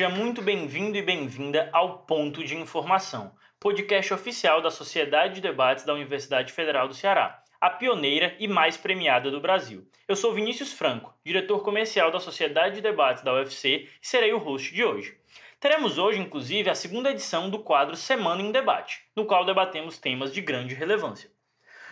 Seja muito bem-vindo e bem-vinda ao Ponto de Informação, podcast oficial da Sociedade de Debates da Universidade Federal do Ceará, a pioneira e mais premiada do Brasil. Eu sou Vinícius Franco, diretor comercial da Sociedade de Debates da UFC e serei o host de hoje. Teremos hoje, inclusive, a segunda edição do quadro Semana em Debate, no qual debatemos temas de grande relevância.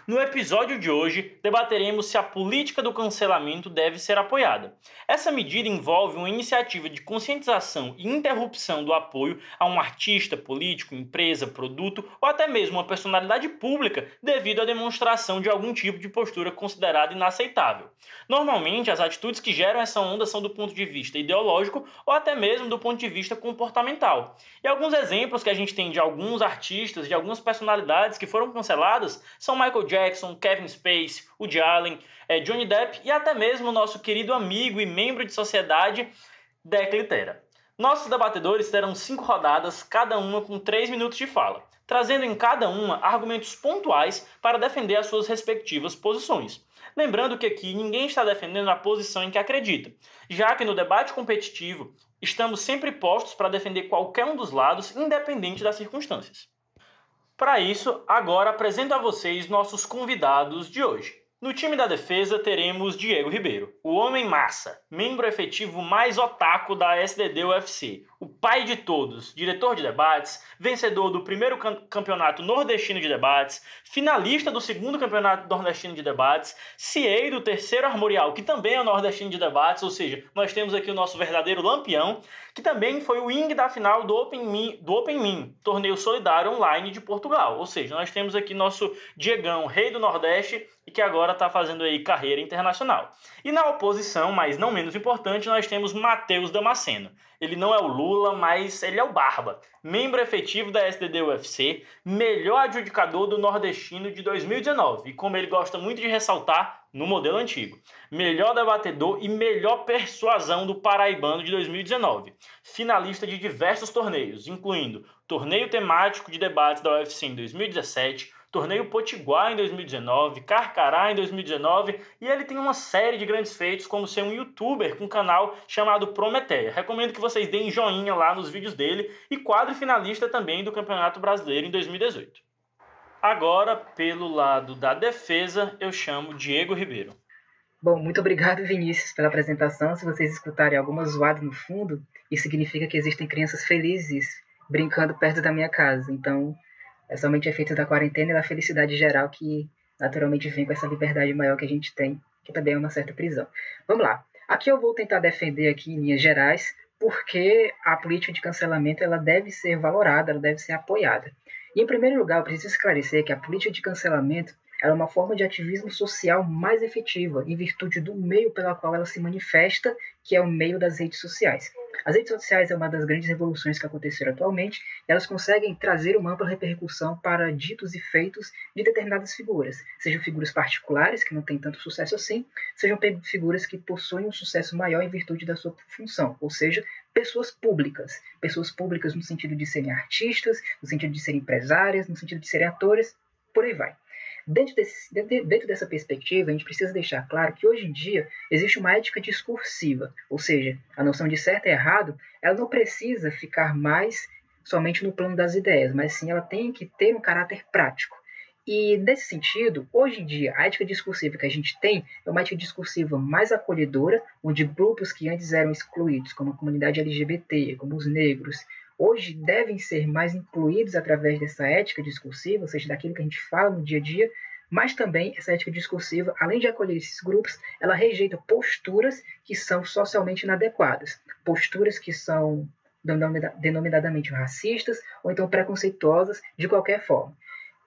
No episódio de hoje, debateremos se a política do cancelamento deve ser apoiada. Essa medida envolve uma iniciativa de conscientização e interrupção do apoio a um artista, político, empresa, produto ou até mesmo uma personalidade pública devido à demonstração de algum tipo de postura considerada inaceitável. Normalmente, as atitudes que geram essa onda são do ponto de vista ideológico ou até mesmo do ponto de vista comportamental. E alguns exemplos que a gente tem de alguns artistas, de algumas personalidades que foram canceladas são Michael Jackson Jackson, Kevin Spacey, Woody Allen, é, Johnny Depp e até mesmo o nosso querido amigo e membro de sociedade, Deck Litera. Nossos debatedores terão cinco rodadas, cada uma com três minutos de fala, trazendo em cada uma argumentos pontuais para defender as suas respectivas posições. Lembrando que aqui ninguém está defendendo a posição em que acredita, já que no debate competitivo estamos sempre postos para defender qualquer um dos lados, independente das circunstâncias. Para isso, agora apresento a vocês nossos convidados de hoje. No time da defesa teremos Diego Ribeiro, o homem massa, membro efetivo mais otaku da SDD UFC, o pai de todos, diretor de debates, vencedor do primeiro campeonato nordestino de debates, finalista do segundo campeonato nordestino de debates, CIEI do terceiro armorial, que também é nordestino de debates, ou seja, nós temos aqui o nosso verdadeiro lampião, que também foi o wing da final do Open Min, do Open Min, torneio solidário online de Portugal. Ou seja, nós temos aqui nosso Diegão, rei do Nordeste, e que agora está fazendo aí carreira internacional. E na oposição, mas não menos importante, nós temos Matheus Damasceno. Ele não é o Lula, mas ele é o Barba, membro efetivo da SDD UFC, melhor adjudicador do Nordestino de 2019, e como ele gosta muito de ressaltar, no modelo antigo. Melhor debatedor e melhor persuasão do Paraibano de 2019. Finalista de diversos torneios, incluindo Torneio Temático de Debates da UFC em 2017, Torneio Potiguar em 2019, Carcará em 2019 e ele tem uma série de grandes feitos como ser um youtuber com um canal chamado Prometeia. Recomendo que vocês deem joinha lá nos vídeos dele e quadro finalista também do Campeonato Brasileiro em 2018. Agora, pelo lado da defesa, eu chamo Diego Ribeiro. Bom, muito obrigado, Vinícius, pela apresentação. Se vocês escutarem alguma zoada no fundo, isso significa que existem crianças felizes brincando perto da minha casa. Então, é somente efeito da quarentena e da felicidade geral que naturalmente vem com essa liberdade maior que a gente tem, que também é uma certa prisão. Vamos lá. Aqui eu vou tentar defender aqui em linhas gerais porque a política de cancelamento ela deve ser valorada, ela deve ser apoiada. E, em primeiro lugar, eu preciso esclarecer que a política de cancelamento é uma forma de ativismo social mais efetiva, em virtude do meio pela qual ela se manifesta, que é o meio das redes sociais. As redes sociais é uma das grandes revoluções que aconteceram atualmente, e elas conseguem trazer uma ampla repercussão para ditos e feitos de determinadas figuras, sejam figuras particulares, que não têm tanto sucesso assim, sejam figuras que possuem um sucesso maior em virtude da sua função, ou seja, pessoas públicas. Pessoas públicas no sentido de serem artistas, no sentido de serem empresárias, no sentido de serem atores, por aí vai. Dentro, desse, dentro, dessa perspectiva, a gente precisa deixar claro que hoje em dia existe uma ética discursiva, ou seja, a noção de certo e errado, ela não precisa ficar mais somente no plano das ideias, mas sim ela tem que ter um caráter prático. E nesse sentido, hoje em dia, a ética discursiva que a gente tem é uma ética discursiva mais acolhedora, onde grupos que antes eram excluídos, como a comunidade LGBT, como os negros, hoje devem ser mais incluídos através dessa ética discursiva, ou seja, daquilo que a gente fala no dia a dia, mas também essa ética discursiva, além de acolher esses grupos, ela rejeita posturas que são socialmente inadequadas, posturas que são denominadamente racistas ou então preconceituosas de qualquer forma.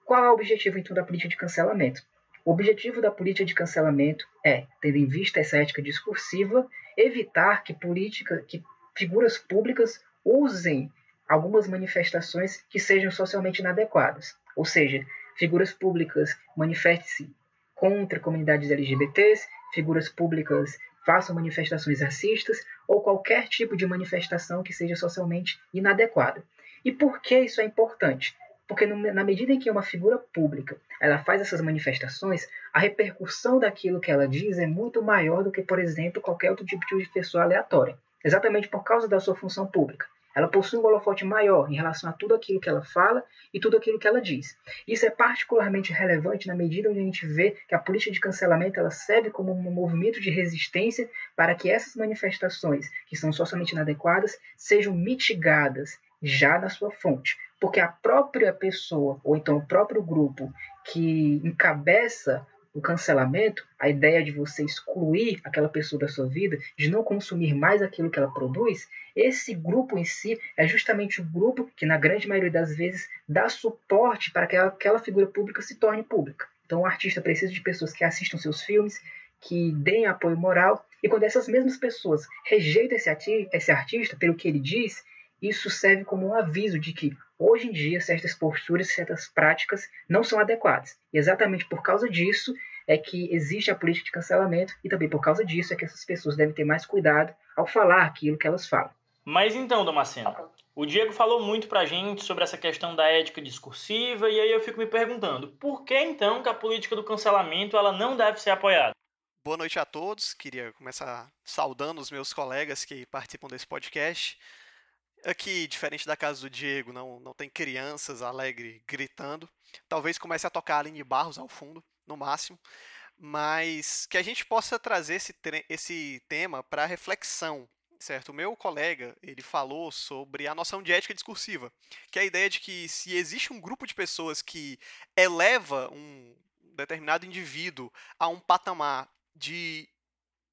Qual é o objetivo, então, da política de cancelamento? O objetivo da política de cancelamento é, tendo em vista essa ética discursiva, evitar que, política, que figuras públicas usem algumas manifestações que sejam socialmente inadequadas. Ou seja, figuras públicas manifestem-se contra comunidades LGBTs, figuras públicas façam manifestações racistas ou qualquer tipo de manifestação que seja socialmente inadequada. E por que isso é importante? Porque na medida em que uma figura pública ela faz essas manifestações, a repercussão daquilo que ela diz é muito maior do que, por exemplo, qualquer outro tipo de pessoa aleatória. exatamente por causa da sua função pública. Ela possui um holofote maior em relação a tudo aquilo que ela fala e tudo aquilo que ela diz. Isso é particularmente relevante na medida onde a gente vê que a política de cancelamento ela serve como um movimento de resistência para que essas manifestações, que são socialmente inadequadas, sejam mitigadas já na sua fonte. Porque a própria pessoa, ou então o próprio grupo que encabeça o cancelamento, a ideia de você excluir aquela pessoa da sua vida, de não consumir mais aquilo que ela produz, esse grupo em si é justamente o grupo que, na grande maioria das vezes, dá suporte para que aquela figura pública se torne pública. Então, o artista precisa de pessoas que assistam seus filmes, que deem apoio moral, e quando essas mesmas pessoas rejeitam esse, esse artista pelo que ele diz, isso serve como um aviso de que hoje em dia certas posturas, certas práticas não são adequadas. E exatamente por causa disso é que existe a política de cancelamento e também por causa disso é que essas pessoas devem ter mais cuidado ao falar aquilo que elas falam. Mas então, Damasceno, o Diego falou muito pra gente sobre essa questão da ética discursiva e aí eu fico me perguntando, por que então que a política do cancelamento ela não deve ser apoiada? Boa noite a todos. Queria começar saudando os meus colegas que participam desse podcast. Aqui, diferente da casa do Diego, não, não tem crianças alegre gritando. Talvez comece a tocar Aline Barros ao fundo, no máximo. Mas que a gente possa trazer esse, esse tema para reflexão, certo? O meu colega, ele falou sobre a noção de ética discursiva, que é a ideia de que se existe um grupo de pessoas que eleva um determinado indivíduo a um patamar de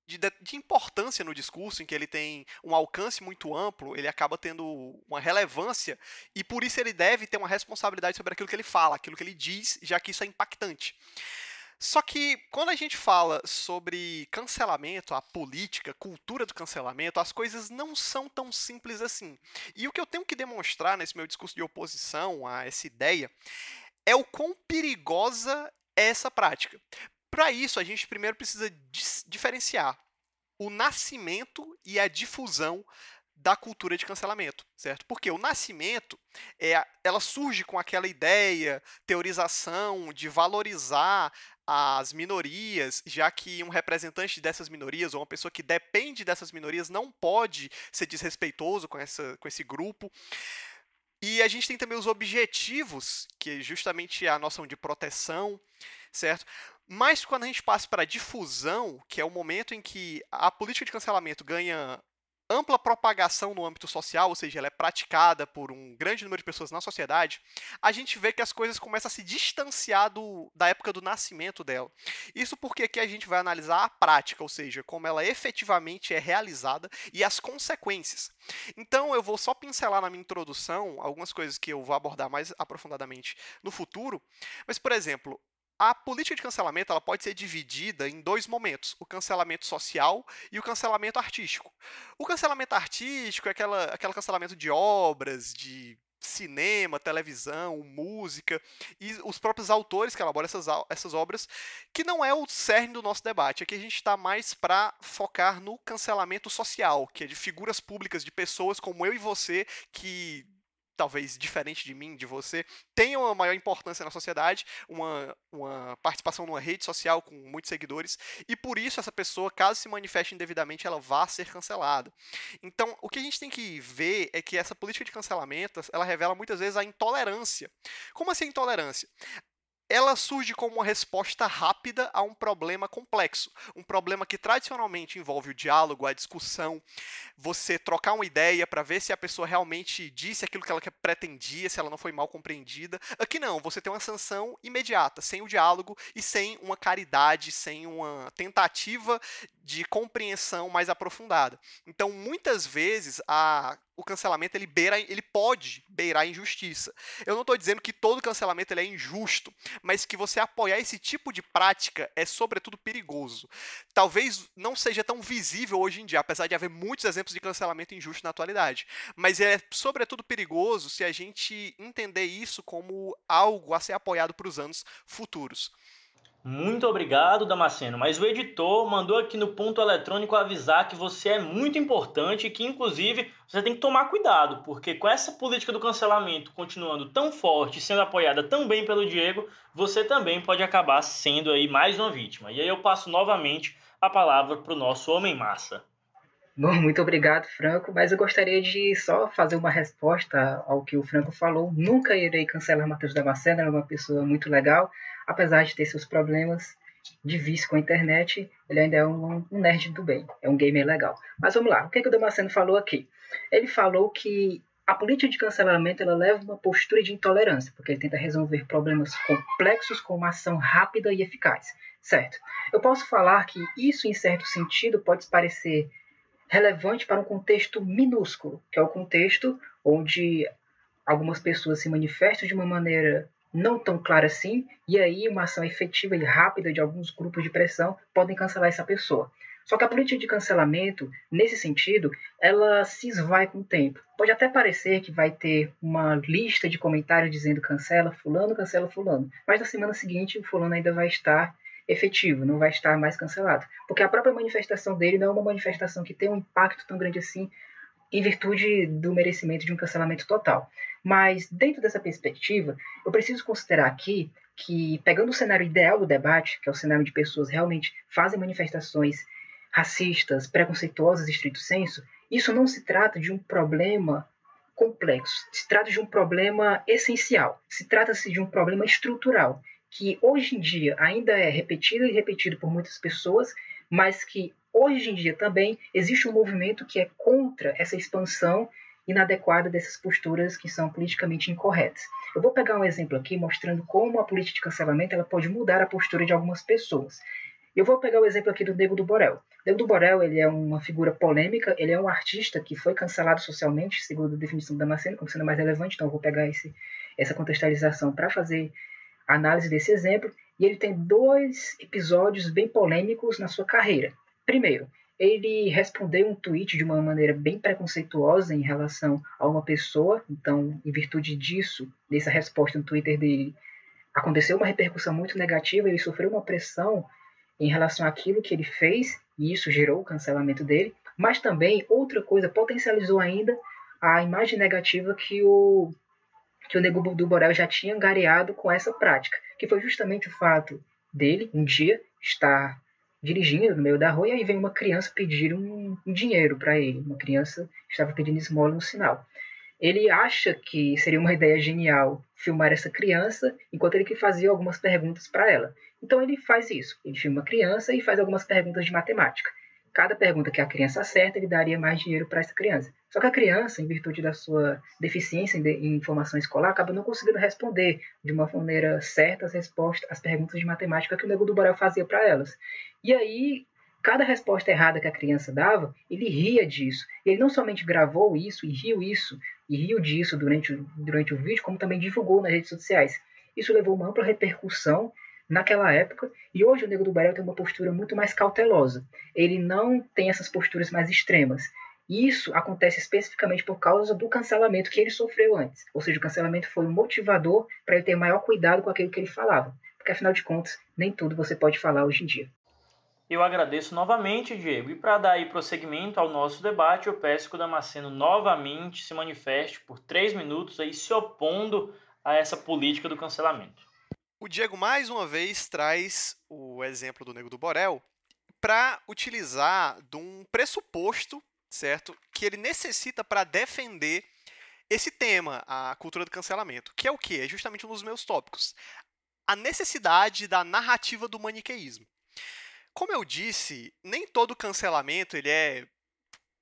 de, de, importância no discurso, em que ele tem um alcance muito amplo, ele acaba tendo uma relevância, e por isso ele deve ter uma responsabilidade sobre aquilo que ele fala, aquilo que ele diz, já que isso é impactante. Só que quando a gente fala sobre cancelamento, a política, cultura do cancelamento, as coisas não são tão simples assim. E o que eu tenho que demonstrar nesse meu discurso de oposição a essa ideia é o quão perigosa é essa prática. Para isso, a gente primeiro precisa diferenciar o nascimento e a difusão da cultura de cancelamento, certo? Porque o nascimento, é, ela surge com aquela ideia, teorização de valorizar as minorias, já que um representante dessas minorias ou uma pessoa que depende dessas minorias não pode ser desrespeitoso com, essa, com esse grupo. E a gente tem também os objetivos, que é justamente a noção de proteção, certo? Mas quando a gente passa para a difusão, que é o momento em que a política de cancelamento ganha ampla propagação no âmbito social, ou seja, ela é praticada por um grande número de pessoas na sociedade, a gente vê que as coisas começam a se distanciar do, da época do nascimento dela. Isso porque aqui a gente vai analisar a prática, ou seja, como ela efetivamente é realizada e as consequências. Então eu vou só pincelar na minha introdução algumas coisas que eu vou abordar mais aprofundadamente no futuro, mas, por exemplo, a política de cancelamento ela pode ser dividida em dois momentos: o cancelamento social e o cancelamento artístico. O cancelamento artístico é aquela, aquele cancelamento de obras, de cinema, televisão, música e os próprios autores que elaboram essas, essas obras, que não é o cerne do nosso debate. Aqui a gente está mais para focar no cancelamento social, que é de figuras públicas, de pessoas como eu e você que talvez diferente de mim, de você, tenha uma maior importância na sociedade, uma, uma participação numa rede social com muitos seguidores, e por isso essa pessoa, caso se manifeste indevidamente, ela vá ser cancelada. Então, o que a gente tem que ver é que essa política de cancelamento, ela revela muitas vezes a intolerância. Como assim intolerância? Ela surge como uma resposta rápida a um problema complexo. Um problema que tradicionalmente envolve o diálogo, a discussão, você trocar uma ideia para ver se a pessoa realmente disse aquilo que ela pretendia, se ela não foi mal compreendida. Aqui não, você tem uma sanção imediata, sem o diálogo e sem uma caridade, sem uma tentativa de compreensão mais aprofundada. Então, muitas vezes, a, o cancelamento ele, beira, ele pode beirar a injustiça. Eu não estou dizendo que todo cancelamento ele é injusto, mas que você apoiar esse tipo de prática é, sobretudo, perigoso. Talvez não seja tão visível hoje em dia, apesar de haver muitos exemplos de cancelamento injusto na atualidade. Mas é, sobretudo, perigoso se a gente entender isso como algo a ser apoiado para os anos futuros. Muito obrigado, Damasceno. Mas o editor mandou aqui no ponto eletrônico avisar que você é muito importante e que, inclusive, você tem que tomar cuidado, porque com essa política do cancelamento continuando tão forte, sendo apoiada tão bem pelo Diego, você também pode acabar sendo aí mais uma vítima. E aí eu passo novamente a palavra para o nosso homem massa. Bom, muito obrigado, Franco, mas eu gostaria de só fazer uma resposta ao que o Franco falou. Nunca irei cancelar Matheus Damasceno, é uma pessoa muito legal, apesar de ter seus problemas de vício com a internet, ele ainda é um, um, nerd do bem, é um gamer legal. Mas vamos lá, o que, que o Damasceno falou aqui? Ele falou que a política de cancelamento ela leva uma postura de intolerância, porque ele tenta resolver problemas complexos com uma ação rápida e eficaz, certo? Eu posso falar que isso, em certo sentido, pode parecer relevante para um contexto minúsculo, que é o contexto onde algumas pessoas se manifestam de uma maneira não tão clara assim, e aí uma ação efetiva e rápida de alguns grupos de pressão podem cancelar essa pessoa. Só que a política de cancelamento, nesse sentido, ela se esvai com o tempo. Pode até parecer que vai ter uma lista de comentários dizendo cancela fulano, cancela fulano, mas na semana seguinte o fulano ainda vai estar efetivo, não vai estar mais cancelado. Porque a própria manifestação dele não é uma manifestação que tem um impacto tão grande assim em virtude do merecimento de um cancelamento total. Mas, dentro dessa perspectiva, eu preciso considerar aqui que, pegando o cenário ideal do debate, que é o cenário de pessoas realmente fazem manifestações racistas, preconceituosas, estrito senso, isso não se trata de um problema complexo, se trata de um problema essencial, se trata-se de um problema estrutural, que hoje em dia ainda é repetido e repetido por muitas pessoas, mas que hoje em dia também existe um movimento que é contra essa expansão inadequada dessas posturas que são politicamente incorretas. Eu vou pegar um exemplo aqui mostrando como a política de cancelamento ela pode mudar a postura de algumas pessoas. Eu vou pegar o exemplo aqui do Nego do Borel. Nego do Borel ele é uma figura polêmica, ele é um artista que foi cancelado socialmente, segundo a definição da Damasceno, como sendo mais relevante, então eu vou pegar esse, essa contextualização para fazer análise desse exemplo, e ele tem dois episódios bem polêmicos na sua carreira. Primeiro, ele respondeu um tweet de uma maneira bem preconceituosa em relação a uma pessoa, então, em virtude disso, dessa resposta no Twitter dele, aconteceu uma repercussão muito negativa, ele sofreu uma pressão em relação àquilo que ele fez, e isso gerou o cancelamento dele, mas também outra coisa potencializou ainda a imagem negativa que o que o Nego do Borel já tinha angariado com essa prática, que foi justamente o fato dele, um dia, estar dirigindo no meio da rua e aí vem uma criança pedir um, dinheiro para ele. Uma criança estava pedindo esmola no sinal. Ele acha que seria uma ideia genial filmar essa criança enquanto ele que fazia algumas perguntas para ela. Então ele faz isso. Ele filma a criança e faz algumas perguntas de matemática cada pergunta que a criança acerta, ele daria mais dinheiro para essa criança. Só que a criança, em virtude da sua deficiência em, informação escolar, acaba não conseguindo responder de uma maneira certa as respostas, as perguntas de matemática que o Nego do Borel fazia para elas. E aí, cada resposta errada que a criança dava, ele ria disso. Ele não somente gravou isso e riu isso, e riu disso durante, durante o vídeo, como também divulgou nas redes sociais. Isso levou uma ampla repercussão naquela época, e hoje o Nego do Borel tem uma postura muito mais cautelosa. Ele não tem essas posturas mais extremas. E isso acontece especificamente por causa do cancelamento que ele sofreu antes. Ou seja, o cancelamento foi um motivador para ele ter maior cuidado com aquilo que ele falava. Porque afinal de contas, nem tudo você pode falar hoje em dia. Eu agradeço novamente, Diego. E para dar aí prosseguimento ao nosso debate, eu peço que o Damasceno novamente se manifeste por três minutos aí se opondo a essa política do cancelamento. O Diego mais uma vez traz o exemplo do Nego do Borel para utilizar de um pressuposto, certo, que ele necessita para defender esse tema, a cultura do cancelamento, que é o que? É justamente um dos meus tópicos. A necessidade da narrativa do maniqueísmo. Como eu disse, nem todo cancelamento ele é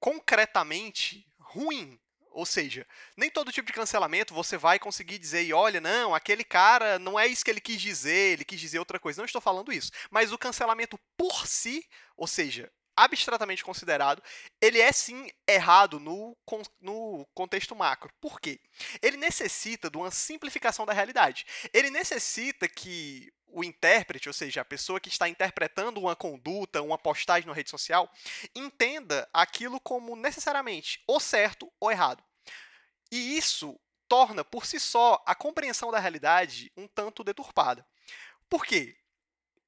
concretamente ruim, ou seja, nem todo tipo de cancelamento você vai conseguir dizer, e olha, não, aquele cara não é isso que ele quis dizer, ele quis dizer outra coisa. Não estou falando isso. Mas o cancelamento por si, ou seja, abstratamente considerado, ele é sim errado no, no contexto macro. Por quê? Ele necessita de uma simplificação da realidade. Ele necessita que o intérprete, ou seja, a pessoa que está interpretando uma conduta, uma postagem na rede social, entenda aquilo como necessariamente ou certo ou errado. E isso torna por si só a compreensão da realidade um tanto deturpada. Por quê?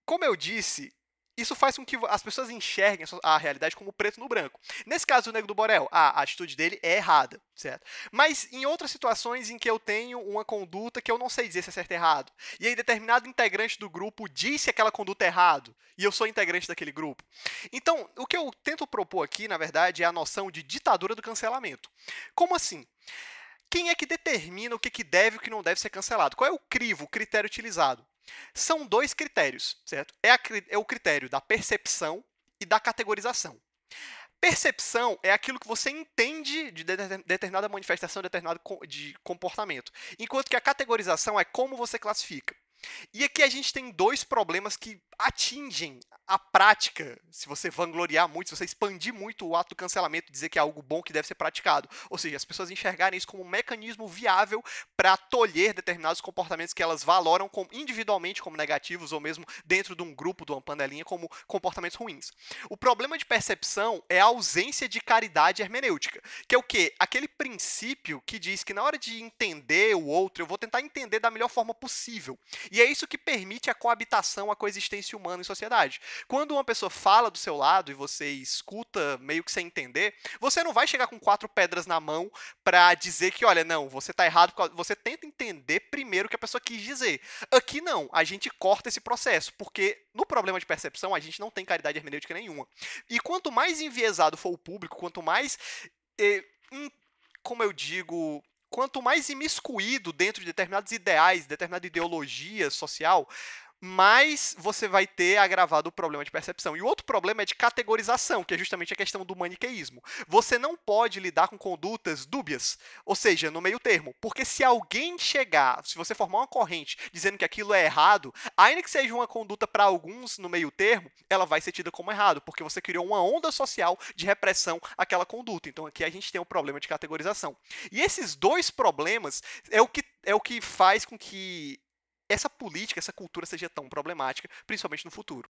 Como eu disse, isso faz com que as pessoas enxerguem a realidade como preto no branco. Nesse caso do Negro do Borel, a atitude dele é errada, certo? Mas em outras situações em que eu tenho uma conduta que eu não sei dizer se é certo ou errado, e aí determinado integrante do grupo disse aquela conduta errado, e eu sou integrante daquele grupo. Então, o que eu tento propor aqui, na verdade, é a noção de ditadura do cancelamento. Como assim? Quem é que determina o que deve e o que não deve ser cancelado? Qual é o crivo, o critério utilizado? São dois critérios, certo? É, a, é o critério da percepção e da categorização. Percepção é aquilo que você entende de determinada manifestação, de determinado de comportamento, enquanto que a categorização é como você classifica. E aqui a gente tem dois problemas que atingem a prática, se você vangloriar muito, se você expandir muito o ato do cancelamento, dizer que é algo bom que deve ser praticado. Ou seja, as pessoas enxergarem isso como um mecanismo viável para tolher determinados comportamentos que elas valoram como, individualmente como negativos, ou mesmo dentro de um grupo, de uma panelinha, como comportamentos ruins. O problema de percepção é a ausência de caridade hermenêutica, que é o quê? Aquele princípio que diz que na hora de entender o outro, eu vou tentar entender da melhor forma possível. E é isso que permite a coabitação, a coexistência humana em sociedade. Quando uma pessoa fala do seu lado e você escuta meio que sem entender, você não vai chegar com quatro pedras na mão para dizer que, olha, não, você tá errado. Você tenta entender primeiro o que a pessoa quis dizer. Aqui não, a gente corta esse processo, porque no problema de percepção a gente não tem caridade hermenêutica nenhuma. E quanto mais enviesado for o público, quanto mais. Eh, como eu digo, quanto mais imiscuído dentro de determinados ideais, determinada ideologia social, mais você vai ter agravado o problema de percepção. E o outro problema é de categorização, que é justamente a questão do maniqueísmo. Você não pode lidar com condutas dúbias, ou seja, no meio termo, porque se alguém chegar, se você formar uma corrente dizendo que aquilo é errado, ainda que seja uma conduta para alguns no meio termo, ela vai ser tida como errado, porque você criou uma onda social de repressão àquela conduta. Então aqui a gente tem um problema de categorização. E esses dois problemas é o que é o que faz com que essa política, essa cultura seja tão problemática, principalmente no futuro.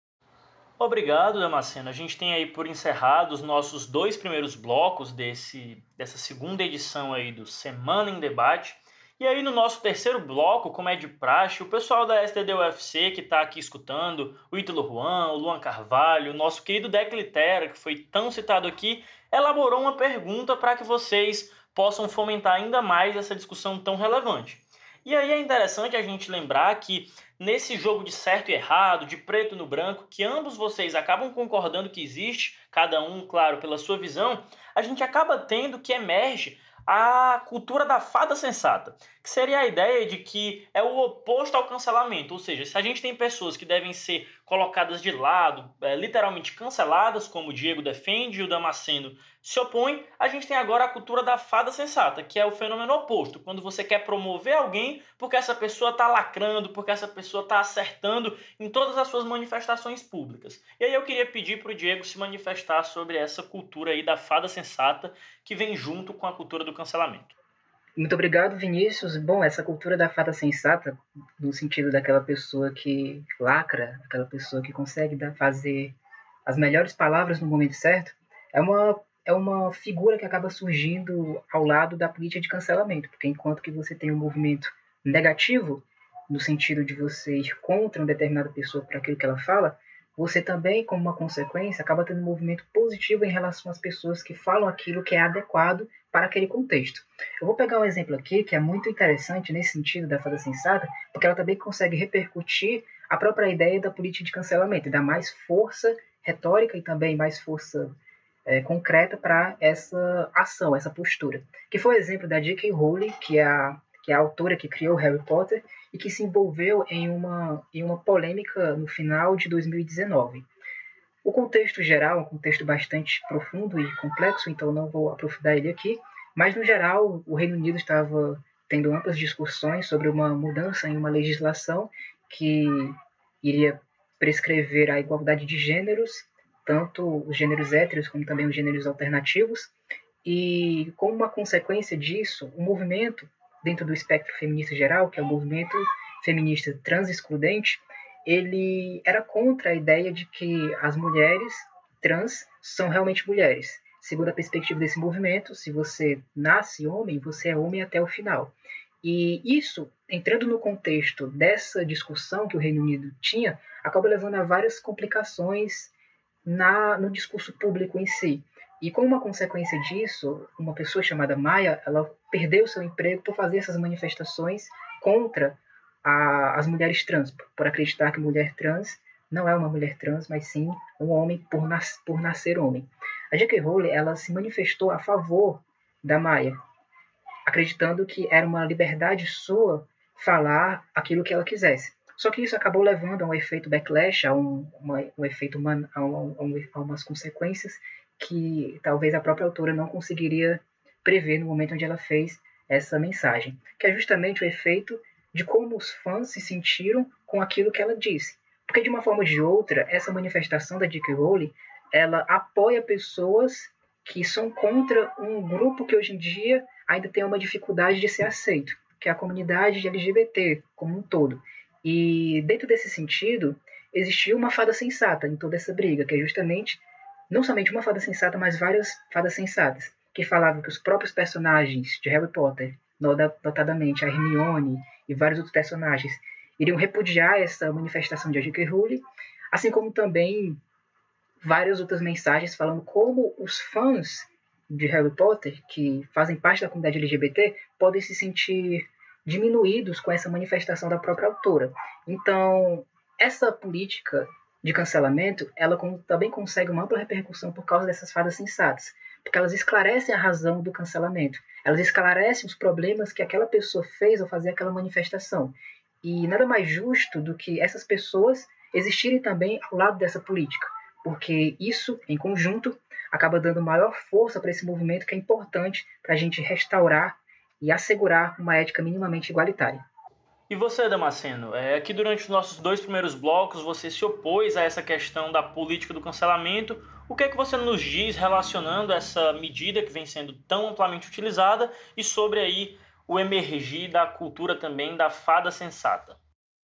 Obrigado, Damasceno. A gente tem aí por encerrado os nossos dois primeiros blocos desse, dessa segunda edição aí do Semana em Debate. E aí no nosso terceiro bloco, como é de praxe, o pessoal da STD-UFC que está aqui escutando, o Ítalo Juan, o Luan Carvalho, o nosso querido Deck Litera, que foi tão citado aqui, elaborou uma pergunta para que vocês possam fomentar ainda mais essa discussão tão relevante. E aí é interessante a gente lembrar que nesse jogo de certo e errado, de preto no branco, que ambos vocês acabam concordando que existe, cada um, claro, pela sua visão, a gente acaba tendo que emerge a cultura da fada sensata, que seria a ideia de que é o oposto ao cancelamento, ou seja, se a gente tem pessoas que devem ser colocadas de lado, é, literalmente canceladas, como o Diego defende e o Damasceno se opõe, a gente tem agora a cultura da fada sensata, que é o fenômeno oposto, quando você quer promover alguém porque essa pessoa está lacrando, porque essa pessoa está acertando em todas as suas manifestações públicas. E aí eu queria pedir para o Diego se manifestar sobre essa cultura aí da fada sensata que vem junto com a cultura do cancelamento. Muito obrigado, Vinícius. Bom, essa cultura da fada sensata, no sentido daquela pessoa que lacra, aquela pessoa que consegue dar, fazer as melhores palavras no momento certo, é uma, é uma figura que acaba surgindo ao lado da política de cancelamento, porque enquanto que você tem um movimento negativo, no sentido de você ir contra uma determinada pessoa por aquilo que ela fala, você também, como uma consequência, acaba tendo um movimento positivo em relação às pessoas que falam aquilo que é adequado para aquele contexto. Eu vou pegar um exemplo aqui que é muito interessante nesse sentido da fada sensata, porque ela também consegue repercutir a própria ideia da política de cancelamento, e dar mais força retórica e também mais força é, concreta para essa ação, essa postura. Que foi o exemplo da J.K. Rowling, que é a que é a autora que criou Harry Potter e que se envolveu em uma, em uma polêmica no final de 2019. O contexto geral é um contexto bastante profundo e complexo, então não vou aprofundar ele aqui, mas no geral o Reino Unido estava tendo amplas discussões sobre uma mudança em uma legislação que iria prescrever a igualdade de gêneros, tanto os gêneros héteros como também os gêneros alternativos, e como uma consequência disso, o movimento dentro do espectro feminista geral, que é o movimento feminista trans-excludente, ele era contra a ideia de que as mulheres trans são realmente mulheres. Segundo a perspectiva desse movimento, se você nasce homem, você é homem até o final. E isso, entrando no contexto dessa discussão que o Reino Unido tinha, acaba levando a várias complicações na, no discurso público em si. E como uma consequência disso, uma pessoa chamada Maya, ela perdeu seu emprego por fazer essas manifestações contra a, as mulheres trans, por acreditar que mulher trans não é uma mulher trans, mas sim um homem por, nas, por nascer homem. A J.K. Rowling ela se manifestou a favor da Maya, acreditando que era uma liberdade sua falar aquilo que ela quisesse. Só que isso acabou levando a um efeito backlash, a um, uma, um efeito man, a, um, a umas consequências que talvez a própria autora não conseguiria prever no momento onde ela fez essa mensagem, que é justamente o efeito de como os fãs se sentiram com aquilo que ela disse. Porque de uma forma ou de outra, essa manifestação da J.K. Rowling, ela apoia pessoas que são contra um grupo que hoje em dia ainda tem uma dificuldade de ser aceito, que é a comunidade LGBT como um todo. E dentro desse sentido, existiu uma fada sensata em toda essa briga, que é justamente não somente uma fada sensata, mas várias fadas sensatas, que falavam que os próprios personagens de Harry Potter, notadamente a Hermione e vários outros personagens, iriam repudiar essa manifestação de J.K. Rowling, assim como também várias outras mensagens falando como os fãs de Harry Potter, que fazem parte da comunidade LGBT, podem se sentir diminuídos com essa manifestação da própria autora. Então, essa política de cancelamento, ela também consegue uma ampla repercussão por causa dessas fadas sensatas, porque elas esclarecem a razão do cancelamento, elas esclarecem os problemas que aquela pessoa fez ao fazer aquela manifestação. E nada mais justo do que essas pessoas existirem também ao lado dessa política, porque isso, em conjunto, acaba dando maior força para esse movimento que é importante para a gente restaurar e assegurar uma ética minimamente igualitária. E você, Damasceno, é, aqui durante os nossos dois primeiros blocos você se opôs a essa questão da política do cancelamento. O que é que você nos diz relacionando essa medida que vem sendo tão amplamente utilizada e sobre aí o emergir da cultura também da fada sensata?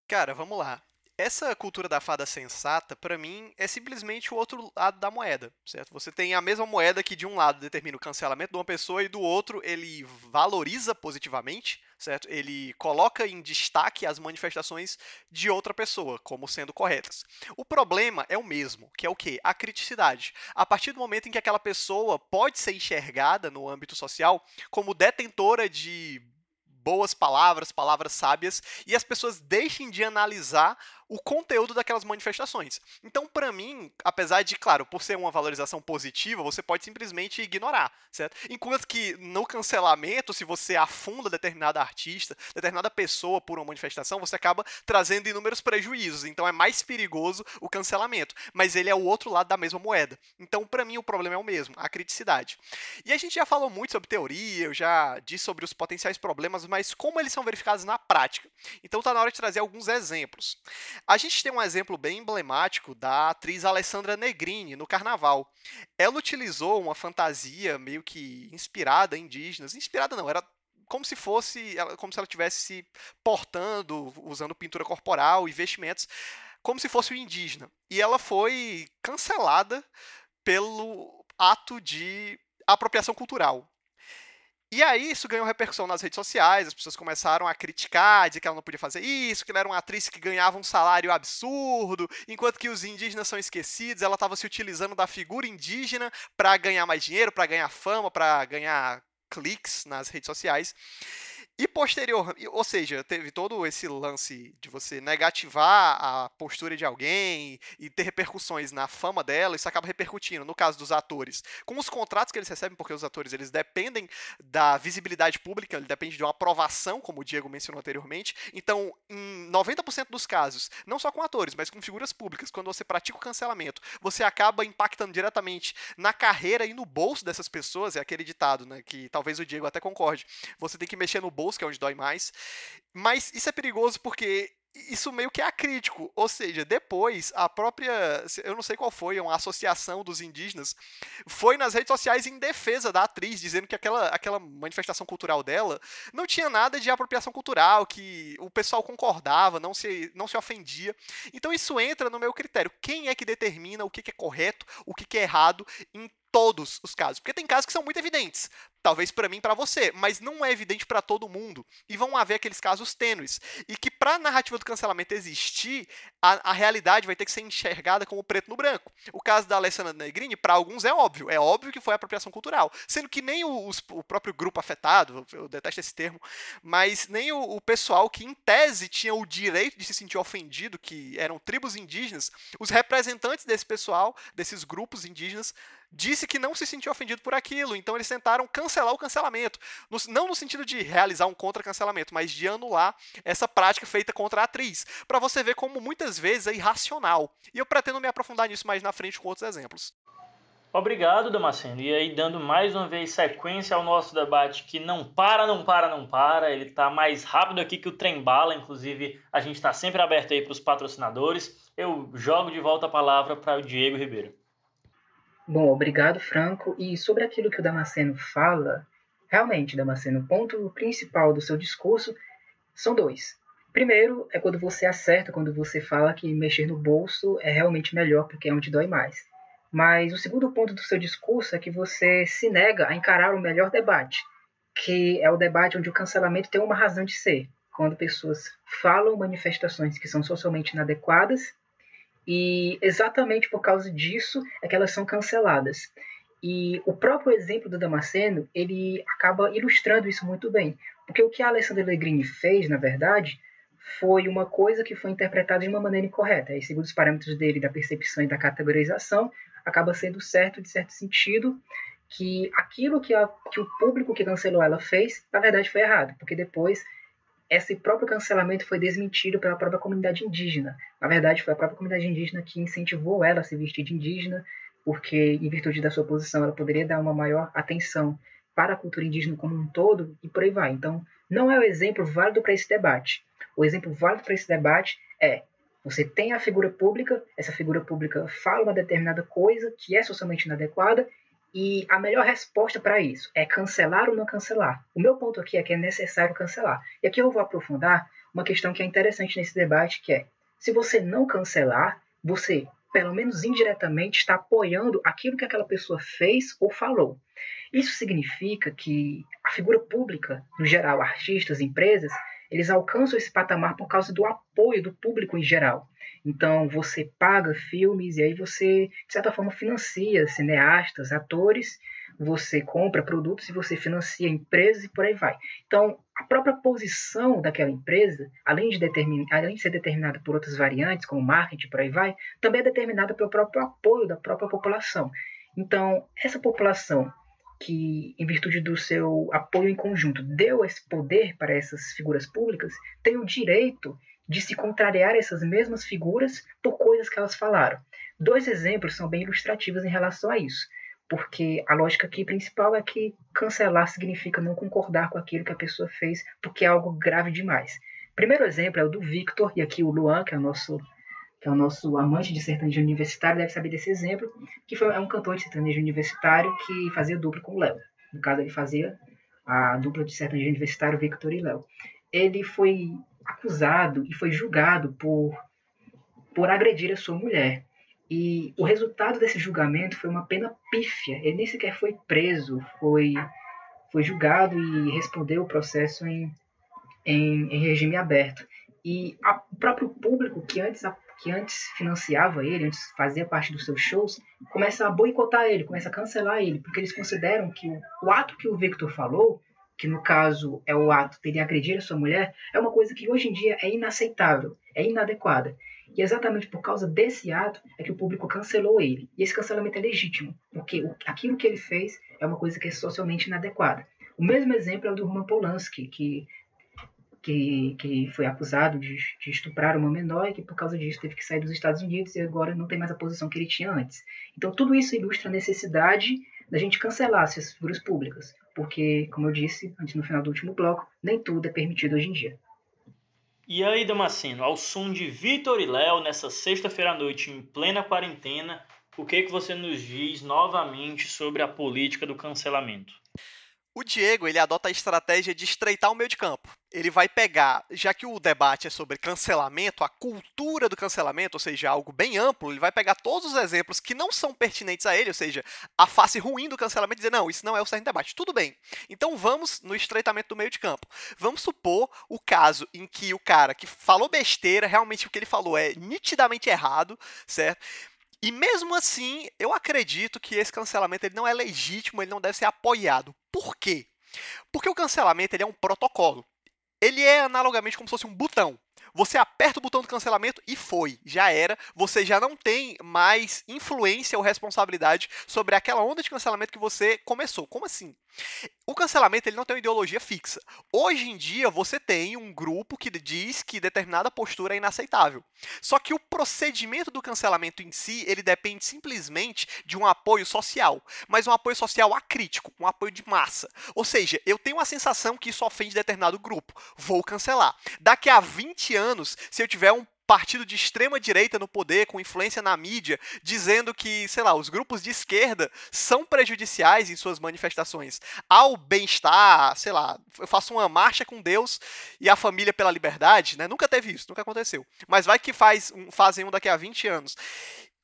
Cara, vamos lá essa cultura da fada sensata, para mim, é simplesmente o outro lado da moeda, certo? Você tem a mesma moeda que de um lado determina o cancelamento de uma pessoa e do outro ele valoriza positivamente, certo? Ele coloca em destaque as manifestações de outra pessoa como sendo corretas. O problema é o mesmo, que é o quê? A criticidade. A partir do momento em que aquela pessoa pode ser enxergada no âmbito social como detentora de boas palavras, palavras sábias, e as pessoas deixem de analisar o conteúdo daquelas manifestações. Então, para mim, apesar de, claro, por ser uma valorização positiva, você pode simplesmente ignorar, certo? Enquanto que no cancelamento, se você afunda determinada artista, determinada pessoa por uma manifestação, você acaba trazendo inúmeros prejuízos. Então, é mais perigoso o cancelamento. Mas ele é o outro lado da mesma moeda. Então, para mim, o problema é o mesmo, a criticidade. E a gente já falou muito sobre teoria, eu já disse sobre os potenciais problemas, mas como eles são verificados na prática. Então, tá na hora de trazer alguns exemplos. A gente tem um exemplo bem emblemático da atriz Alessandra Negrini no Carnaval. Ela utilizou uma fantasia meio que inspirada em indígenas. Inspirada não, era como se fosse, como se ela estivesse se portando, usando pintura corporal e vestimentos, como se fosse o indígena. E ela foi cancelada pelo ato de apropriação cultural. E aí isso ganhou repercussão nas redes sociais, as pessoas começaram a criticar, dizer que ela não podia fazer isso, que ela era uma atriz que ganhava um salário absurdo, enquanto que os indígenas são esquecidos, ela estava se utilizando da figura indígena para ganhar mais dinheiro, para ganhar fama, para ganhar cliques nas redes sociais. E posterior, ou seja, teve todo esse lance de você negativar a postura de alguém e ter repercussões na fama dela, isso acaba repercutindo, no caso dos atores, com os contratos que eles recebem, porque os atores eles dependem da visibilidade pública, ele depende de uma aprovação, como o Diego mencionou anteriormente. Então, em 90% dos casos, não só com atores, mas com figuras públicas, quando você pratica o cancelamento, você acaba impactando diretamente na carreira e no bolso dessas pessoas, é aquele ditado, né, que talvez o Diego até concorde. Você tem que mexer no bolso que é onde dói mais. Mas isso é perigoso porque isso meio que é acrítico, ou seja, depois a própria, eu não sei qual foi, uma associação dos indígenas, foi nas redes sociais em defesa da atriz, dizendo que aquela, aquela manifestação cultural dela não tinha nada de apropriação cultural, que o pessoal concordava, não se, não se ofendia. Então isso entra no meu critério. Quem é que determina o que é correto, o que é errado em todos os casos. Porque tem casos que são muito evidentes. Talvez para mim para você, mas não é evidente para todo mundo. E vão haver aqueles casos tênues. E que para a narrativa do cancelamento existir, a, a, realidade vai ter que ser enxergada como preto no branco. O caso da Alessandra Negrini, para alguns é óbvio. É óbvio que foi apropriação cultural. Sendo que nem o, o próprio grupo afetado, eu detesto esse termo, mas nem o, o pessoal que, em tese, tinha o direito de se sentir ofendido, que eram tribos indígenas, os representantes desse pessoal, desses grupos indígenas, disse que não se sentiu ofendido por aquilo, então eles tentaram cancelar o cancelamento. No, não no sentido de realizar um contra-cancelamento, mas de anular essa prática feita contra a atriz. Para você ver como muitas vezes é irracional. E eu pretendo me aprofundar nisso mais na frente com outros exemplos. Obrigado, Damasceno. E aí, dando mais uma vez sequência ao nosso debate que não para, não para, não para. Ele está mais rápido aqui que o trem bala. Inclusive, a gente está sempre aberto aí para os patrocinadores. Eu jogo de volta a palavra para o Diego Ribeiro. Bom, obrigado, Franco. E sobre aquilo que o Damasceno fala, realmente, Damasceno, o ponto principal do seu discurso são dois. Primeiro é quando você acerta, quando você fala que mexer no bolso é realmente melhor porque é onde dói mais. Mas o segundo ponto do seu discurso é que você se nega a encarar o melhor debate, que é o debate onde o cancelamento tem uma razão de ser. Quando pessoas falam manifestações que são socialmente inadequadas e exatamente por causa disso é que elas são canceladas. E o próprio exemplo do Damasceno, ele acaba ilustrando isso muito bem. Porque o que a Alessandra Legrini fez, na verdade, foi uma coisa que foi interpretada de uma maneira incorreta. E segundo os parâmetros dele da percepção e da categorização, acaba sendo certo, de certo sentido, que aquilo que, a, que o público que cancelou ela fez, na verdade foi errado. Porque depois esse próprio cancelamento foi desmentido pela própria comunidade indígena. Na verdade, foi a própria comunidade indígena que incentivou ela a se vestir de indígena, porque, em virtude da sua posição, ela poderia dar uma maior atenção para a cultura indígena como um todo, e por aí vai. Então, não é o exemplo válido para esse debate. O exemplo válido para esse debate é você tem a figura pública, essa figura pública fala uma determinada coisa que é socialmente inadequada, e a melhor resposta para isso é cancelar ou não cancelar. O meu ponto aqui é que é necessário cancelar. E aqui eu vou aprofundar uma questão que é interessante nesse debate, que é se você não cancelar, você, pelo menos indiretamente, está apoiando aquilo que aquela pessoa fez ou falou. Isso significa que a figura pública, no geral, artistas, empresas, eles alcançam esse patamar por causa do apoio do público em geral. Então você paga filmes e aí você, de certa forma, financia cineastas, atores, você compra produtos e você financia empresas e por aí vai. Então, a própria posição daquela empresa, além de, determin... além de ser determinada por outras variantes, como marketing e por aí vai, também é determinada pelo próprio apoio da própria população. Então, essa população que, em virtude do seu apoio em conjunto, deu esse poder para essas figuras públicas, tem o direito de se contrariar essas mesmas figuras por coisas que elas falaram. Dois exemplos são bem ilustrativos em relação a isso, porque a lógica aqui principal é que cancelar significa não concordar com aquilo que a pessoa fez, porque é algo grave demais. Primeiro exemplo é o do Victor, e aqui o Luan, que é o nosso que é o nosso amante de sertanejo universitário, deve saber desse exemplo, que foi, é um cantor de sertanejo universitário que fazia dupla com o Léo. No caso, ele fazia a dupla de sertanejo universitário Victor e Léo. Ele foi acusado e foi julgado por, por agredir a sua mulher. E o resultado desse julgamento foi uma pena pífia. Ele nem sequer foi preso, foi, foi julgado e respondeu o processo em, em, em regime aberto. E a, o próprio público que antes que antes financiava ele, antes fazia parte dos seus shows, começa a boicotar ele, começa a cancelar ele, porque eles consideram que o, o ato que o Victor falou, que no caso é o ato de agredir a sua mulher, é uma coisa que hoje em dia é inaceitável, é inadequada. E exatamente por causa desse ato é que o público cancelou ele. E esse cancelamento é legítimo, porque aquilo que ele fez é uma coisa que é socialmente inadequada. O mesmo exemplo é o do Roman Polanski, que que, que foi acusado de, de, estuprar uma menor e que por causa disso teve que sair dos Estados Unidos e agora não tem mais a posição que ele tinha antes. Então tudo isso ilustra a necessidade da gente cancelar essas figuras públicas, porque, como eu disse antes no final do último bloco, nem tudo é permitido hoje em dia. E aí, Damasceno, ao som de Vitor e Léo, nessa sexta-feira à noite, em plena quarentena, o que, que você nos diz novamente sobre a política do cancelamento? O Diego, ele adota a estratégia de estreitar o meio de campo. Ele vai pegar, já que o debate é sobre cancelamento, a cultura do cancelamento, ou seja, algo bem amplo, ele vai pegar todos os exemplos que não são pertinentes a ele, ou seja, a face ruim do cancelamento e dizer, não, isso não é o certo debate. Tudo bem. Então vamos no estreitamento do meio de campo. Vamos supor o caso em que o cara que falou besteira, realmente o que ele falou é nitidamente errado, certo? E mesmo assim, eu acredito que esse cancelamento ele não é legítimo, ele não deve ser apoiado. Por quê? Porque o cancelamento ele é um protocolo. Ele é analogamente como se fosse um botão. Você aperta o botão do cancelamento e foi, já era. Você já não tem mais influência ou responsabilidade sobre aquela onda de cancelamento que você começou. Como assim? O cancelamento ele não tem uma ideologia fixa. Hoje em dia você tem um grupo que diz que determinada postura é inaceitável. Só que o procedimento do cancelamento em si, ele depende simplesmente de um apoio social, mas um apoio social acrítico, um apoio de massa. Ou seja, eu tenho a sensação que isso ofende determinado grupo, vou cancelar. Daqui a 20 anos, se eu tiver um partido de extrema direita no poder, com influência na mídia, dizendo que, sei lá, os grupos de esquerda são prejudiciais em suas manifestações ao bem-estar, sei lá, eu faço uma marcha com Deus e a família pela liberdade, né? Nunca teve isso, nunca aconteceu. Mas vai que faz fazem um daqui a 20 anos.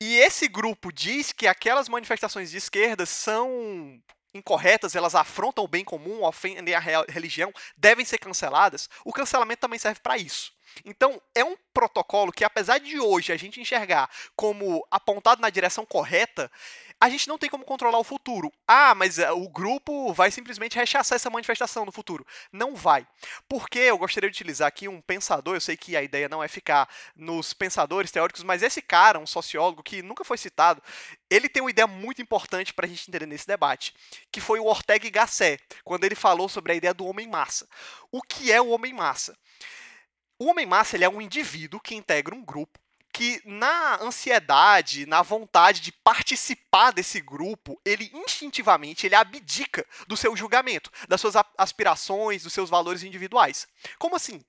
E esse grupo diz que aquelas manifestações de esquerda são incorretas, elas afrontam o bem comum, ofendem a religião, devem ser canceladas. O cancelamento também serve para isso. Então, é um protocolo que, apesar de hoje a gente enxergar como apontado na direção correta, a gente não tem como controlar o futuro. Ah, mas eh, o grupo vai simplesmente rechaçar essa manifestação no futuro. Não vai. Porque eu gostaria de utilizar aqui um pensador, eu sei que a ideia não é ficar nos pensadores teóricos, mas esse cara, um sociólogo que nunca foi citado, ele tem uma ideia muito importante para a gente entender nesse debate, que foi o Ortega y Gasset, quando ele falou sobre a ideia do homem-massa. O que é o homem-massa? O homem-massa ele é um indivíduo que integra um grupo que na ansiedade, na vontade de participar desse grupo, ele instintivamente ele abdica do seu julgamento, das suas aspirações, dos seus valores individuais. Como assim?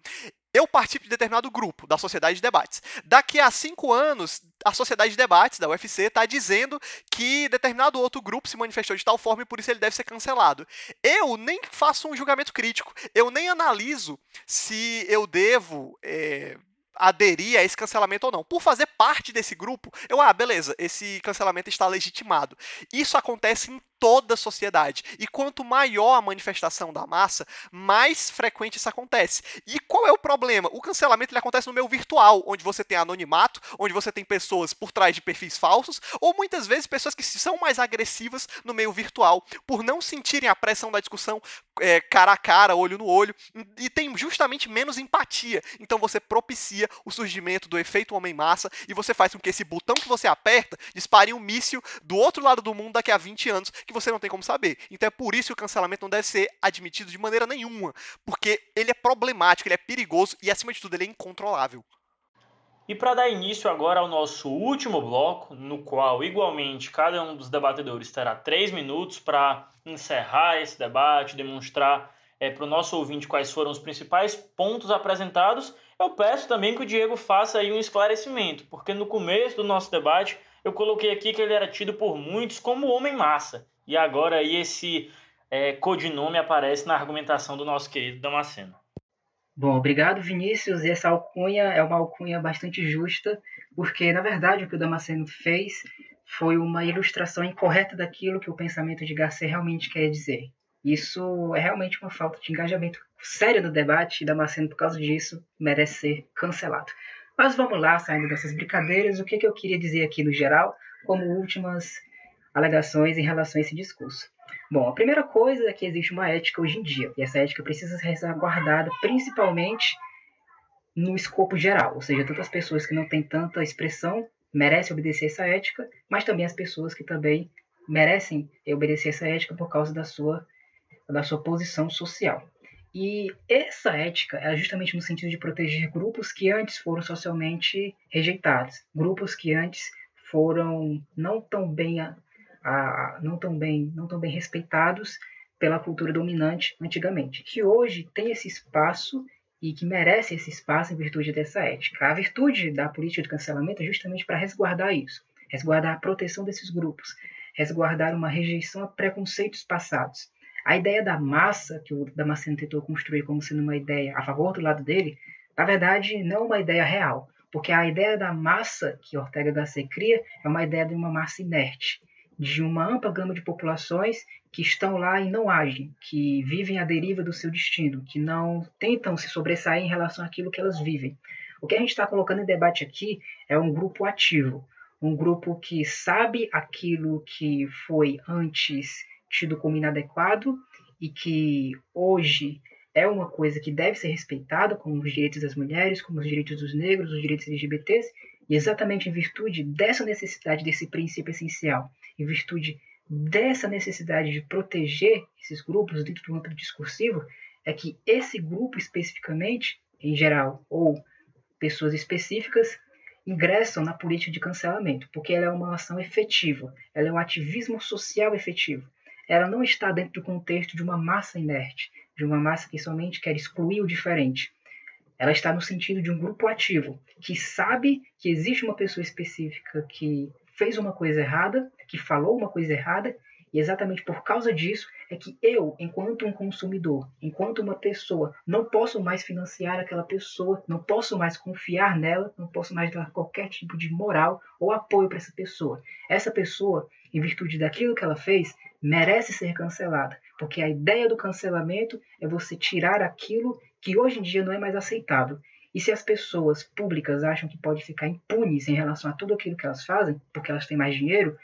Eu participo de determinado grupo, da Sociedade de Debates. Daqui a cinco anos, a Sociedade de Debates, da UFC, está dizendo que determinado outro grupo se manifestou de tal forma e por isso ele deve ser cancelado. Eu nem faço um julgamento crítico. Eu nem analiso se eu devo. É aderir a esse cancelamento ou não. Por fazer parte desse grupo, eu, ah, beleza, esse cancelamento está legitimado. Isso acontece em toda a sociedade. E quanto maior a manifestação da massa, mais frequente isso acontece. E qual é o problema? O cancelamento ele acontece no meio virtual, onde você tem anonimato, onde você tem pessoas por trás de perfis falsos, ou muitas vezes pessoas que são mais agressivas no meio virtual, por não sentirem a pressão da discussão é, cara a cara, olho no olho, e tem justamente menos empatia. Então você propicia o surgimento do efeito homem-massa e você faz com que esse botão que você aperta dispare um míssil do outro lado do mundo daqui a 20 anos, que você não tem como saber. Então é por isso que o cancelamento não deve ser admitido de maneira nenhuma, porque ele é problemático, ele é perigoso e, acima de tudo, ele é incontrolável. E para dar início agora ao nosso último bloco, no qual igualmente cada um dos debatedores terá três minutos para encerrar esse debate, demonstrar é, para o nosso ouvinte quais foram os principais pontos apresentados, eu peço também que o Diego faça aí um esclarecimento, porque no começo do nosso debate eu coloquei aqui que ele era tido por muitos como homem massa. E agora aí esse é, codinome aparece na argumentação do nosso querido Damasceno. Bom, obrigado, Vinícius. E essa alcunha é uma alcunha bastante justa, porque, na verdade, o que o Damasceno fez foi uma ilustração incorreta daquilo que o pensamento de Garcia realmente quer dizer. Isso é realmente uma falta de engajamento sério no debate, e Damasceno, por causa disso, merece ser cancelado. Mas vamos lá, saindo dessas brincadeiras, o que, que eu queria dizer aqui no geral, como últimas alegações em relação a esse discurso. Bom, a primeira coisa é que existe uma ética hoje em dia, e essa ética precisa ser guardada principalmente no escopo geral, ou seja, tantas pessoas que não têm tanta expressão merecem obedecer essa ética, mas também as pessoas que também merecem obedecer essa ética por causa da sua, da sua posição social. E essa ética é justamente no sentido de proteger grupos que antes foram socialmente rejeitados, grupos que antes foram não tão bem a, não tão bem não tão bem respeitados pela cultura dominante antigamente, que hoje tem esse espaço e que merece esse espaço em virtude dessa ética. A virtude da política de cancelamento é justamente para resguardar isso, resguardar a proteção desses grupos, resguardar uma rejeição a preconceitos passados. A ideia da massa, que o Damasceno tentou construir como sendo uma ideia a favor do lado dele, na verdade não é uma ideia real, porque a ideia da massa que Ortega Gasset cria é uma ideia de uma massa inerte, de uma ampla gama de populações que estão lá e não agem, que vivem à deriva do seu destino, que não tentam se sobressair em relação àquilo que elas vivem. O que a gente está colocando em debate aqui é um grupo ativo, um grupo que sabe aquilo que foi antes tido como inadequado e que hoje é uma coisa que deve ser respeitada, como os direitos das mulheres, como os direitos dos negros, os direitos LGBTs, e exatamente em virtude dessa necessidade desse princípio essencial, em virtude dessa necessidade de proteger esses grupos dentro do âmbito discursivo, é que esse grupo especificamente, em geral, ou pessoas específicas, ingressam na política de cancelamento, porque ela é uma ação efetiva, ela é um ativismo social efetivo. Ela não está dentro do contexto de uma massa inerte, de uma massa que somente quer excluir o diferente. Ela está no sentido de um grupo ativo, que sabe que existe uma pessoa específica que fez uma coisa errada, que falou uma coisa errada, e exatamente por causa disso é que eu, enquanto um consumidor, enquanto uma pessoa, não posso mais financiar aquela pessoa, não posso mais confiar nela, não posso mais dar qualquer tipo de moral ou apoio para essa pessoa. Essa pessoa, em virtude daquilo que ela fez, merece ser cancelada, porque a ideia do cancelamento é você tirar aquilo que hoje em dia não é mais aceitável. E se as pessoas públicas acham que pode ficar impunes em relação a tudo aquilo que elas fazem, porque elas têm mais dinheiro,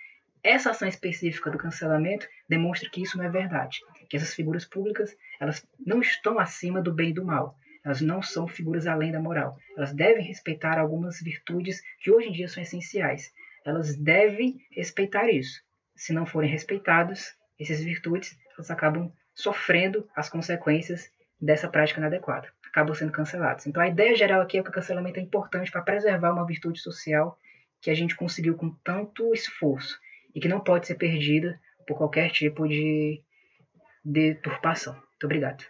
essa ação específica do cancelamento demonstra que isso não é verdade, que essas figuras públicas elas não estão acima do bem e do mal. Elas não são figuras além da moral. Elas devem respeitar algumas virtudes que hoje em dia são essenciais. Elas devem respeitar isso. Se não forem respeitados, essas virtudes elas acabam sofrendo as consequências dessa prática inadequada, acabam sendo canceladas. Então a ideia geral aqui é que o cancelamento é importante para preservar uma virtude social que a gente conseguiu com tanto esforço e que não pode ser perdida por qualquer tipo de deturpação. Muito obrigado.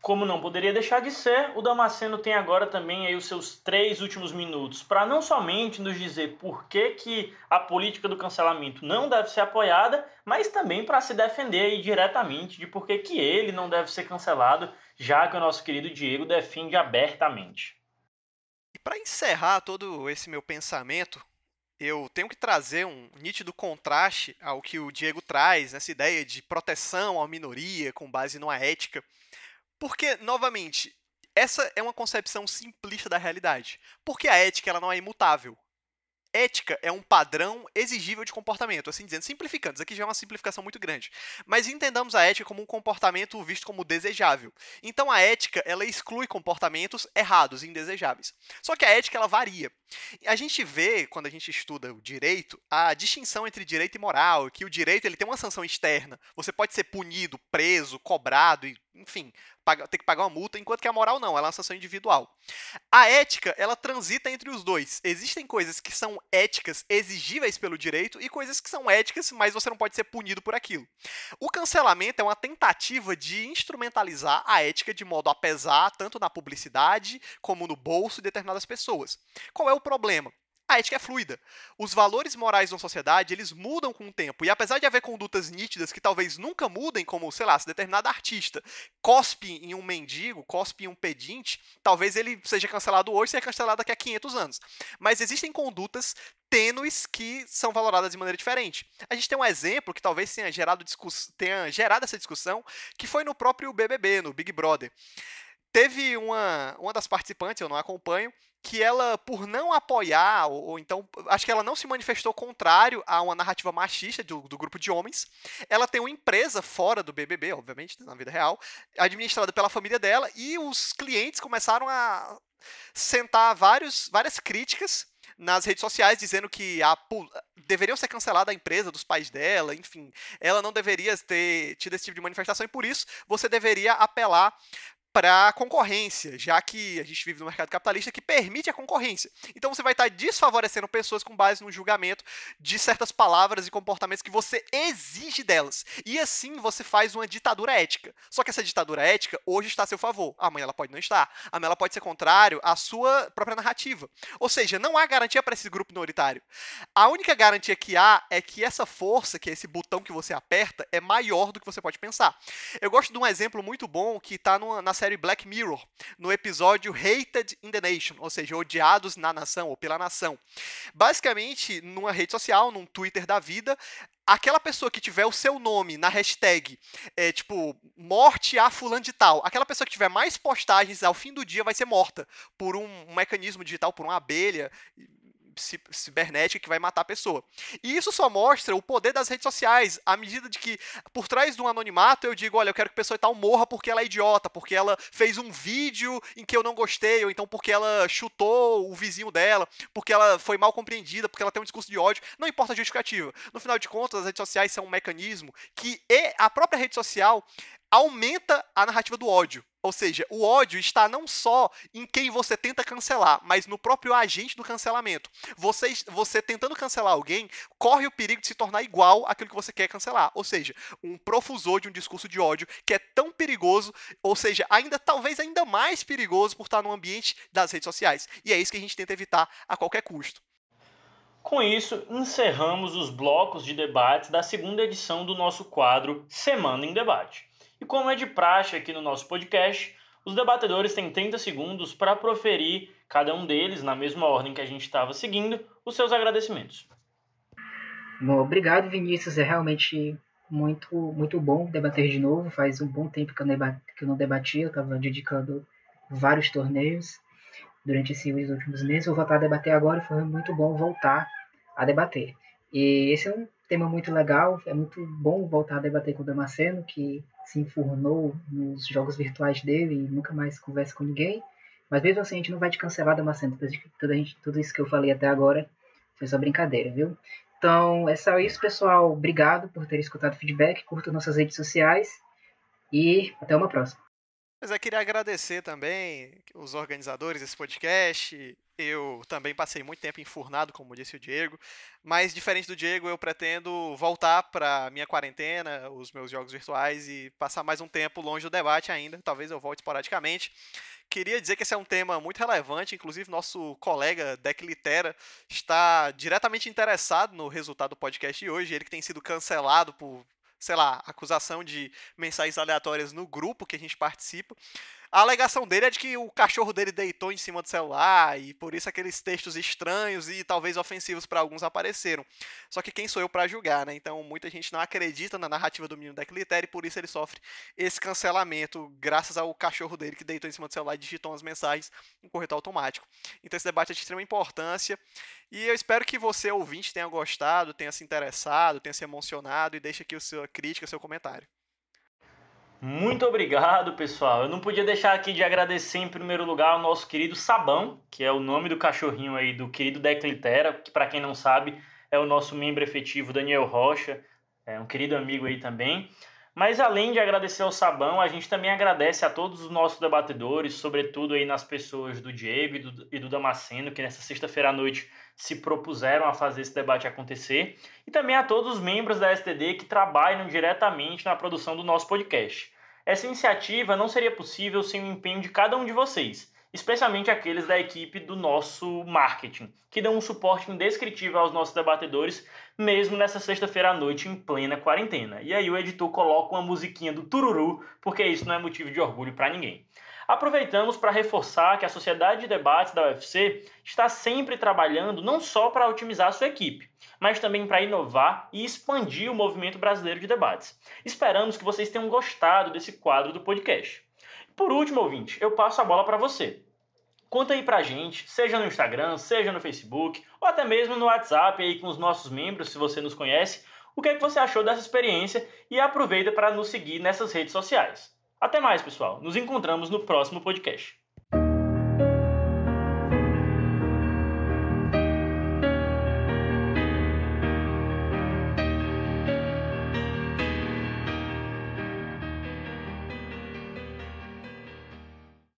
Como não poderia deixar de ser, o Damasceno tem agora também aí os seus três últimos minutos para não somente nos dizer por que, que a política do cancelamento não deve ser apoiada, mas também para se defender aí diretamente de por que, que ele não deve ser cancelado, já que o nosso querido Diego defende abertamente. E para encerrar todo esse meu pensamento, eu tenho que trazer um nítido contraste ao que o Diego traz, nessa ideia de proteção à minoria com base numa ética. Porque, novamente, essa é uma concepção simplista da realidade. Porque a ética ela não é imutável. Ética é um padrão exigível de comportamento, assim dizendo, simplificando, isso aqui já é uma simplificação muito grande. Mas entendamos a ética como um comportamento visto como desejável. Então a ética, ela exclui comportamentos errados, indesejáveis. Só que a ética ela varia. A gente vê, quando a gente estuda o direito, a distinção entre direito e moral, que o direito ele tem uma sanção externa. Você pode ser punido, preso, cobrado, enfim, paga, ter que pagar uma multa, enquanto que a moral não, ela é uma sanção individual. A ética, ela transita entre os dois. Existem coisas que são éticas exigíveis pelo direito e coisas que são éticas, mas você não pode ser punido por aquilo. O cancelamento é uma tentativa de instrumentalizar a ética de modo a pesar tanto na publicidade como no bolso de determinadas pessoas. Qual é o problema? A ética é fluida. Os valores morais da sociedade, eles mudam com o tempo. E apesar de haver condutas nítidas que talvez nunca mudem, como, sei lá, se determinado artista cospe em um mendigo, cospe em um pedinte, talvez ele seja cancelado hoje e seja cancelado daqui a 500 anos. Mas existem condutas tênues que são valoradas de maneira diferente. A gente tem um exemplo que talvez tenha gerado, tenha gerado essa discussão, que foi no próprio BBB, no Big Brother. Teve uma, uma das participantes, eu não acompanho, que ela, por não apoiar, ou, ou, então, acho que ela não se manifestou contrário a uma narrativa machista do, do, grupo de homens. Ela tem uma empresa fora do BBB, obviamente, na vida real, administrada pela família dela, e os clientes começaram a sentar vários, várias críticas nas redes sociais dizendo que a, deveriam ser cancelada a empresa dos pais dela, enfim, ela não deveria ter tido esse tipo de manifestação e por isso você deveria apelar para a concorrência, já que a gente vive no mercado capitalista que permite a concorrência. Então você vai estar desfavorecendo pessoas com base no julgamento de certas palavras e comportamentos que você exige delas. E assim você faz uma ditadura ética. Só que essa ditadura ética hoje está a seu favor. Amanhã ela pode não estar. Amanhã ela pode ser contrário à sua própria narrativa. Ou seja, não há garantia para esse grupo minoritário. A única garantia que há é que essa força, que é esse botão que você aperta, é maior do que você pode pensar. Eu gosto de um exemplo muito bom que está na série série Black Mirror, no episódio Hated in the Nation, ou seja, odiados na nação ou pela nação. Basicamente, numa rede social, num Twitter da vida, aquela pessoa que tiver o seu nome na hashtag, é, tipo, morte a fulano de tal, aquela pessoa que tiver mais postagens ao fim do dia vai ser morta por um, um mecanismo digital, por uma abelha, cibernética que vai matar a pessoa. E isso só mostra o poder das redes sociais, à medida de que por trás de um anonimato eu digo, olha, eu quero que a pessoa tal morra porque ela é idiota, porque ela fez um vídeo em que eu não gostei, ou então porque ela chutou o vizinho dela, porque ela foi mal compreendida, porque ela tem um discurso de ódio, não importa a justificativa. No final de contas, as redes sociais são um mecanismo que a própria rede social aumenta a narrativa do ódio. Ou seja, o ódio está não só em quem você tenta cancelar, mas no próprio agente do cancelamento. Você, você tentando cancelar alguém, corre o perigo de se tornar igual àquilo que você quer cancelar. Ou seja, um profusor de um discurso de ódio que é tão perigoso, ou seja, ainda talvez ainda mais perigoso por estar no ambiente das redes sociais. E é isso que a gente tenta evitar a qualquer custo. Com isso, encerramos os blocos de debates da segunda edição do nosso quadro Semana em Debate. E como é de praxe aqui no nosso podcast, os debatedores têm 30 segundos para proferir, cada um deles, na mesma ordem que a gente estava seguindo, os seus agradecimentos. Bom, obrigado, Vinícius. É realmente muito, muito bom debater de novo. Faz um bom tempo que eu, que eu não debatia, eu estava dedicando vários torneios durante esses últimos meses. Vou voltar a debater agora foi muito bom voltar a debater. E esse é um tema muito legal, é muito bom voltar a debater com o Damasceno, que se enfurnou nos jogos virtuais dele e nunca mais conversa com ninguém. Mas mesmo assim, a gente não vai te cancelar, Damasceno. Tudo, gente, tudo isso que eu falei até agora foi só brincadeira, viu? Então, é só isso, pessoal. Obrigado por ter escutado o feedback. Curtam nossas redes sociais. E até uma próxima. Mas eu queria agradecer também os organizadores desse podcast. Eu também passei muito tempo enfurnado, como disse o Diego. Mas, diferente do Diego, eu pretendo voltar para minha quarentena, os meus jogos virtuais e passar mais um tempo longe do debate ainda. Talvez eu volte esporadicamente. Queria dizer que esse é um tema muito relevante, inclusive nosso colega Deck Litera está diretamente interessado no resultado do podcast de hoje, ele que tem sido cancelado por sei lá, acusação de mensagens aleatórias no grupo que a gente participa. A alegação dele é de que o cachorro dele deitou em cima do celular e por isso aqueles textos estranhos e talvez ofensivos para alguns apareceram. Só que quem sou eu para julgar, né? Então muita gente não acredita na narrativa do menino Decliter e por isso ele sofre esse cancelamento graças ao cachorro dele que deitou em cima do celular e digitou umas mensagens em corretor automático. Então esse debate é de extrema importância e eu espero que você ouvinte tenha gostado, tenha se interessado, tenha se emocionado e deixe aqui a sua crítica, seu comentário. Muito obrigado, pessoal. Eu não podia deixar aqui de agradecer em primeiro lugar ao nosso querido Sabão, que é o nome do cachorrinho aí do querido Declitera, que para quem não sabe é o nosso membro efetivo Daniel Rocha, é um querido amigo aí também. Mas além de agradecer ao Sabão, a gente também agradece a todos os nossos debatedores, sobretudo aí nas pessoas do Diego e do, e do Damasceno, que nessa sexta-feira à noite se propuseram a fazer esse debate acontecer, e também a todos os membros da STD que trabalham diretamente na produção do nosso podcast. Essa iniciativa não seria possível sem o empenho de cada um de vocês, especialmente aqueles da equipe do nosso marketing, que dão um suporte indescritível aos nossos debatedores, mesmo nessa sexta-feira à noite em plena quarentena. E aí o editor coloca uma musiquinha do Tururu, porque isso não é motivo de orgulho para ninguém. Aproveitamos para reforçar que a Sociedade de Debates da UFC está sempre trabalhando não só para otimizar a sua equipe, mas também para inovar e expandir o movimento brasileiro de debates. Esperamos que vocês tenham gostado desse quadro do podcast. Por último, ouvinte, eu passo a bola para você. Conta aí pra gente, seja no Instagram, seja no Facebook, ou até mesmo no WhatsApp aí com os nossos membros, se você nos conhece, o que, é que você achou dessa experiência e aproveita para nos seguir nessas redes sociais. Até mais, pessoal. Nos encontramos no próximo podcast.